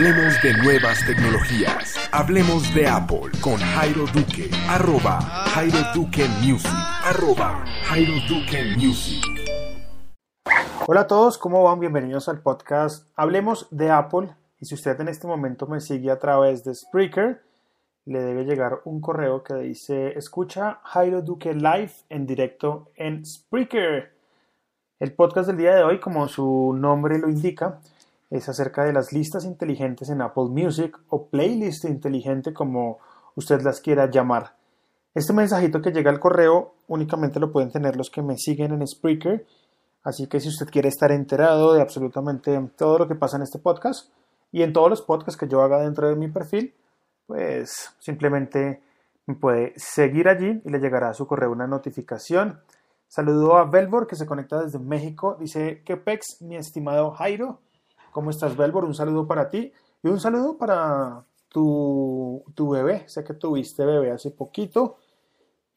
Hablemos de nuevas tecnologías. Hablemos de Apple con Jairo Duque. Arroba Jairo Music. Music. Hola a todos, ¿cómo van? Bienvenidos al podcast Hablemos de Apple. Y si usted en este momento me sigue a través de Spreaker, le debe llegar un correo que dice escucha Jairo Duque Live en directo en Spreaker. El podcast del día de hoy, como su nombre lo indica, es acerca de las listas inteligentes en Apple Music o playlist inteligente como usted las quiera llamar. Este mensajito que llega al correo únicamente lo pueden tener los que me siguen en Spreaker, así que si usted quiere estar enterado de absolutamente todo lo que pasa en este podcast y en todos los podcasts que yo haga dentro de mi perfil, pues simplemente me puede seguir allí y le llegará a su correo una notificación. Saludo a Velvor que se conecta desde México. Dice, ¿qué pex, mi estimado Jairo? ¿Cómo estás, Belbor? Un saludo para ti y un saludo para tu, tu bebé. Sé que tuviste bebé hace poquito.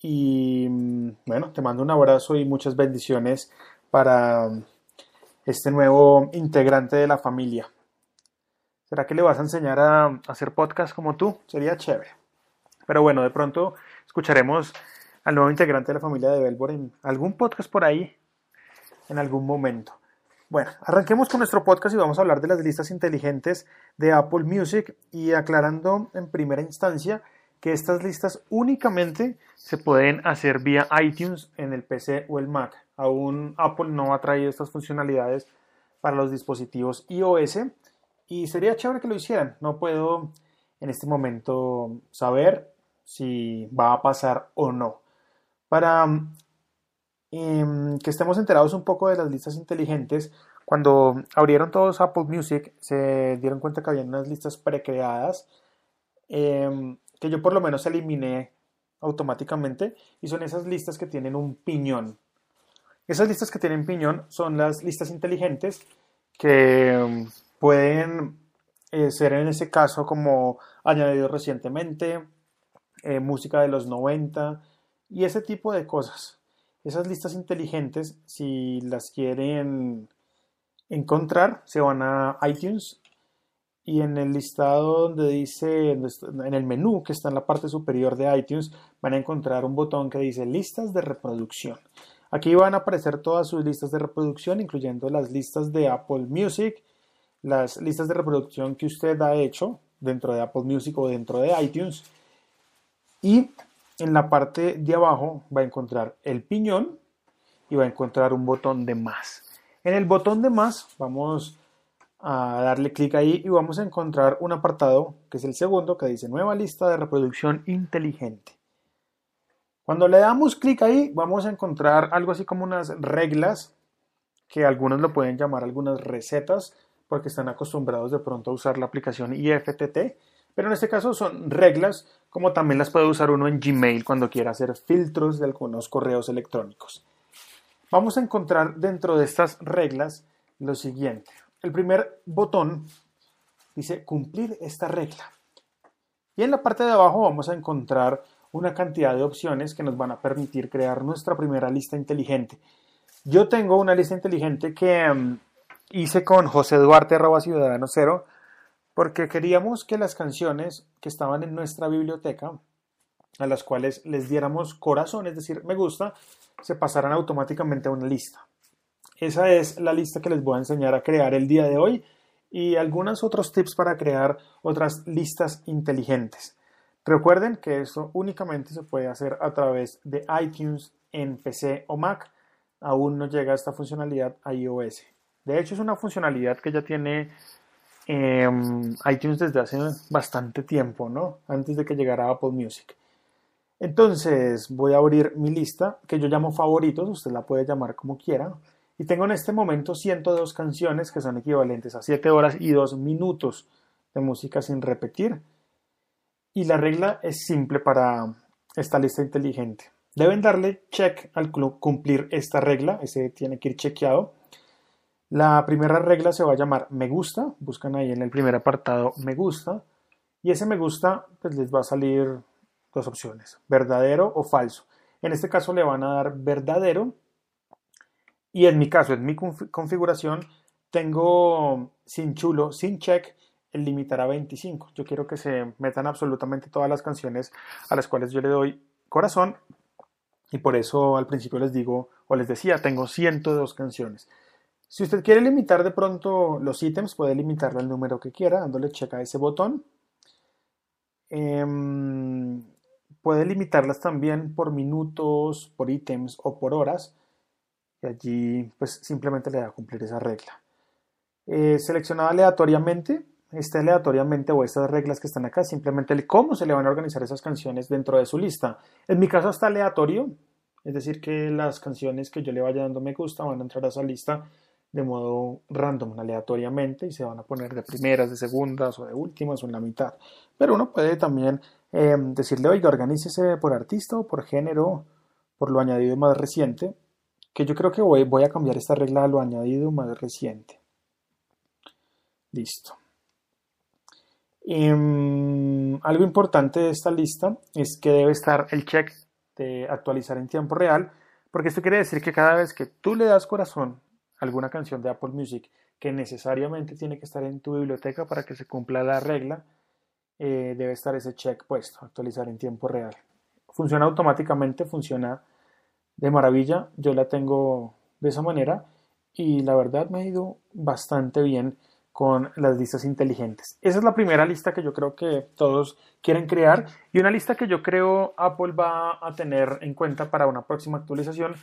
Y mm, bueno, te mando un abrazo y muchas bendiciones para este nuevo integrante de la familia. ¿Será que le vas a enseñar a hacer podcast como tú? Sería chévere. Pero bueno, de pronto escucharemos al nuevo integrante de la familia de Belbor en algún podcast por ahí, en algún momento. Bueno, arranquemos con nuestro podcast y vamos a hablar de las listas inteligentes de Apple Music y aclarando en primera instancia que estas listas únicamente se pueden hacer vía iTunes en el PC o el Mac. Aún Apple no ha traído estas funcionalidades para los dispositivos iOS y sería chévere que lo hicieran. No puedo en este momento saber si va a pasar o no. Para que estemos enterados un poco de las listas inteligentes. Cuando abrieron todos Apple Music, se dieron cuenta que había unas listas precreadas em, que yo por lo menos eliminé automáticamente y son esas listas que tienen un piñón. Esas listas que tienen piñón son las listas inteligentes que em, pueden eh, ser en ese caso como añadido recientemente, eh, música de los 90 y ese tipo de cosas. Esas listas inteligentes, si las quieren encontrar, se van a iTunes y en el listado donde dice, en el menú que está en la parte superior de iTunes, van a encontrar un botón que dice listas de reproducción. Aquí van a aparecer todas sus listas de reproducción, incluyendo las listas de Apple Music, las listas de reproducción que usted ha hecho dentro de Apple Music o dentro de iTunes. Y en la parte de abajo va a encontrar el piñón y va a encontrar un botón de más. En el botón de más vamos a darle clic ahí y vamos a encontrar un apartado que es el segundo que dice nueva lista de reproducción inteligente. Cuando le damos clic ahí vamos a encontrar algo así como unas reglas que algunos lo pueden llamar algunas recetas porque están acostumbrados de pronto a usar la aplicación IFTT pero en este caso son reglas, como también las puede usar uno en Gmail cuando quiera hacer filtros de algunos correos electrónicos. Vamos a encontrar dentro de estas reglas lo siguiente. El primer botón dice cumplir esta regla. Y en la parte de abajo vamos a encontrar una cantidad de opciones que nos van a permitir crear nuestra primera lista inteligente. Yo tengo una lista inteligente que mm, hice con José Duarte, arroba ciudadano cero, porque queríamos que las canciones que estaban en nuestra biblioteca, a las cuales les diéramos corazón, es decir, me gusta, se pasaran automáticamente a una lista. Esa es la lista que les voy a enseñar a crear el día de hoy y algunos otros tips para crear otras listas inteligentes. Recuerden que esto únicamente se puede hacer a través de iTunes en PC o Mac. Aún no llega esta funcionalidad a iOS. De hecho, es una funcionalidad que ya tiene Em, iTunes desde hace bastante tiempo, ¿no? Antes de que llegara Apple Music. Entonces voy a abrir mi lista que yo llamo favoritos, usted la puede llamar como quiera. Y tengo en este momento 102 canciones que son equivalentes a 7 horas y 2 minutos de música sin repetir. Y la regla es simple para esta lista inteligente. Deben darle check al cumplir esta regla, ese tiene que ir chequeado. La primera regla se va a llamar me gusta, buscan ahí en el primer apartado me gusta y ese me gusta pues les va a salir dos opciones, verdadero o falso. En este caso le van a dar verdadero y en mi caso, en mi configuración, tengo sin chulo, sin check el limitar a 25. Yo quiero que se metan absolutamente todas las canciones a las cuales yo le doy corazón y por eso al principio les digo o les decía, tengo 102 canciones. Si usted quiere limitar de pronto los ítems, puede limitarlo al número que quiera, dándole check a ese botón. Em, puede limitarlas también por minutos, por ítems o por horas. Y allí pues simplemente le da a cumplir esa regla. Eh, seleccionado aleatoriamente, este aleatoriamente o estas reglas que están acá, simplemente cómo se le van a organizar esas canciones dentro de su lista. En mi caso está aleatorio, es decir, que las canciones que yo le vaya dando me gusta van a entrar a esa lista de modo random, aleatoriamente, y se van a poner de primeras, de segundas o de últimas o en la mitad. Pero uno puede también eh, decirle, oiga, organícese por artista o por género, por lo añadido más reciente, que yo creo que voy, a cambiar esta regla a lo añadido más reciente. Listo. Em, algo importante de esta lista es que debe estar el check de actualizar en tiempo real, porque esto quiere decir que cada vez que tú le das corazón alguna canción de Apple Music que necesariamente tiene que estar en tu biblioteca para que se cumpla la regla, eh, debe estar ese check puesto, actualizar en tiempo real. Funciona automáticamente, funciona de maravilla, yo la tengo de esa manera y la verdad me ha ido bastante bien con las listas inteligentes. Esa es la primera lista que yo creo que todos quieren crear y una lista que yo creo Apple va a tener en cuenta para una próxima actualización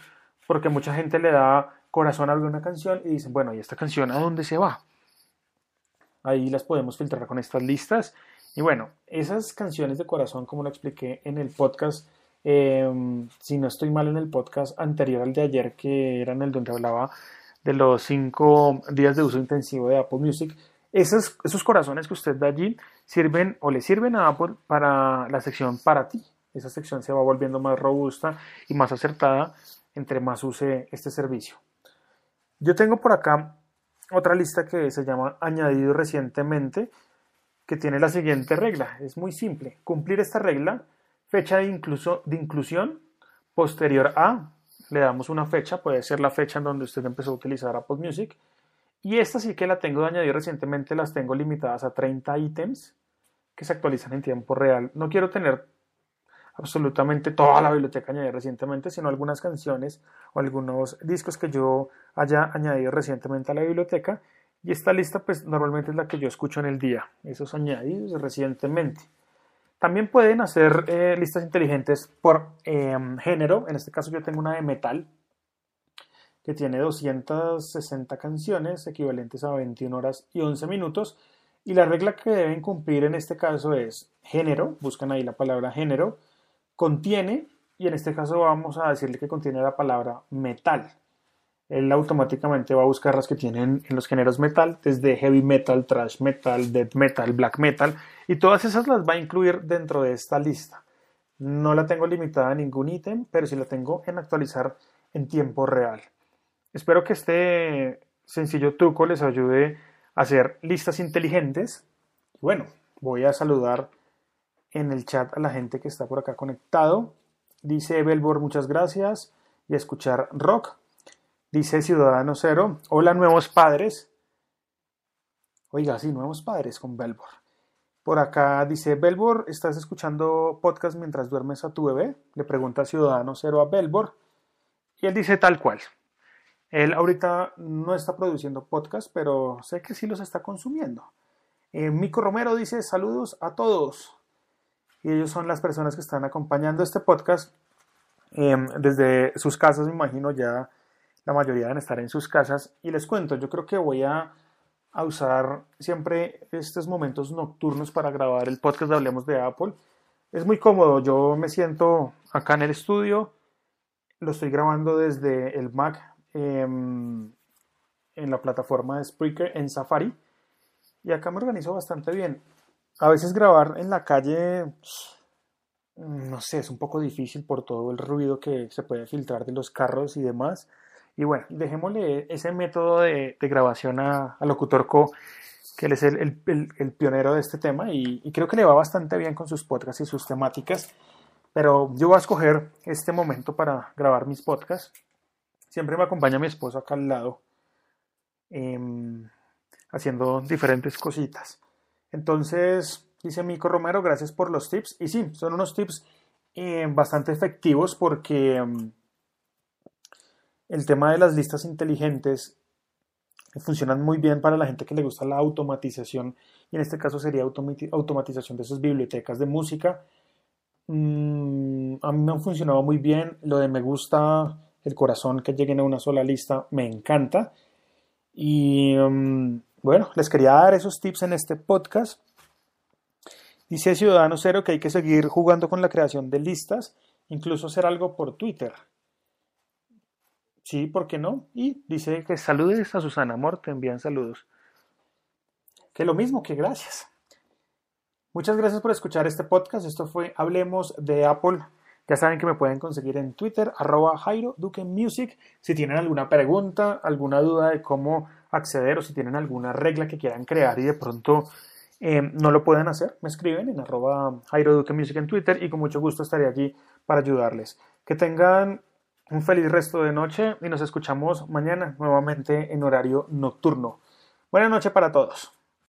porque mucha gente le da corazón a alguna canción y dicen, bueno, ¿y esta canción a dónde se va? Ahí las podemos filtrar con estas listas. Y bueno, esas canciones de corazón, como lo expliqué en el podcast, em, si no estoy mal en el podcast anterior al de ayer, que era en el donde hablaba de los cinco días de uso intensivo de Apple Music, esos, esos corazones que usted da allí sirven o le sirven a Apple para la sección para ti. Esa sección se va volviendo más robusta y más acertada entre más use este servicio. Yo tengo por acá otra lista que se llama añadido recientemente, que tiene la siguiente regla. Es muy simple. Cumplir esta regla, fecha de, incluso, de inclusión posterior a le damos una fecha, puede ser la fecha en donde usted empezó a utilizar Apple Music. Y esta sí que la tengo de añadir recientemente, las tengo limitadas a 30 ítems que se actualizan en tiempo real. No quiero tener absolutamente toda la biblioteca añadida recientemente, sino algunas canciones o algunos discos que yo haya añadido recientemente a la biblioteca. Y esta lista, pues normalmente es la que yo escucho en el día, esos añadidos recientemente. También pueden hacer eh, listas inteligentes por em, género. En este caso yo tengo una de metal que tiene 260 canciones equivalentes a 21 horas y 11 minutos. Y la regla que deben cumplir en este caso es género, buscan ahí la palabra género, contiene, y en este caso vamos a decirle que contiene la palabra metal él automáticamente va a buscar las que tienen en los géneros metal, desde heavy metal, thrash metal, death metal, black metal, y todas esas las va a incluir dentro de esta lista. No la tengo limitada a ningún ítem, pero sí la tengo en actualizar en tiempo real. Espero que este sencillo truco les ayude a hacer listas inteligentes. Bueno, voy a saludar en el chat a la gente que está por acá conectado. Dice Belbor, muchas gracias. Y escuchar rock. Dice Ciudadano Cero, hola nuevos padres. Oiga, sí, nuevos padres con Belbor. Por acá dice, Belbor, ¿estás escuchando podcast mientras duermes a tu bebé? Le pregunta Ciudadano Cero a Belbor. Y él dice tal cual. Él ahorita no está produciendo podcast, pero sé que sí los está consumiendo. Eh, Mico Romero dice, saludos a todos. Y ellos son las personas que están acompañando este podcast em, desde sus casas, me imagino ya la mayoría deben estar en sus casas. Y les cuento, yo creo que voy a, usar siempre estos momentos nocturnos para grabar el podcast de Hablemos de Apple. Es muy cómodo, yo me siento acá en el estudio, lo estoy grabando desde el Mac em, en la plataforma de Spreaker en Safari y acá me organizo bastante bien. A veces grabar en la calle, no sé, es un poco difícil por todo el ruido que se puede filtrar de los carros y demás. Y bueno, dejémosle ese método de, grabación a, Locutor Co, que él es el, pionero de este tema y, creo que le va bastante bien con sus podcasts y sus temáticas. Pero yo voy a escoger este momento para grabar mis podcasts. Siempre me acompaña mi esposo acá al lado, em, haciendo diferentes cositas. Entonces, dice Mico Romero, gracias por los tips. Y sí, son unos tips eh, bastante efectivos porque mm, el tema de las listas inteligentes funcionan muy bien para la gente que le gusta la automatización y en este caso sería automatización de sus bibliotecas de música. Mm, a mí me han funcionado muy bien. Lo de me gusta el corazón que lleguen a una sola lista me encanta. Y mm, bueno, les quería dar esos tips en este podcast. Dice Ciudadano Cero que hay que seguir jugando con la creación de listas, incluso hacer algo por Twitter. Sí, ¿por qué no? Y dice que saludes a Susana Amor, te envían saludos. Que lo mismo, que gracias. Muchas gracias por escuchar este podcast. Esto fue Hablemos de Apple. Ya saben que me pueden conseguir en Twitter, arroba Jairo Duque Music. Si tienen alguna pregunta, alguna duda de cómo acceder o si tienen alguna regla que quieran crear y de pronto eh, no lo pueden hacer, me escriben en arroba Jairo Duque Music en Twitter y con mucho gusto estaré allí para ayudarles. Que tengan un feliz resto de noche y nos escuchamos mañana nuevamente en horario nocturno. Buenas noches para todos.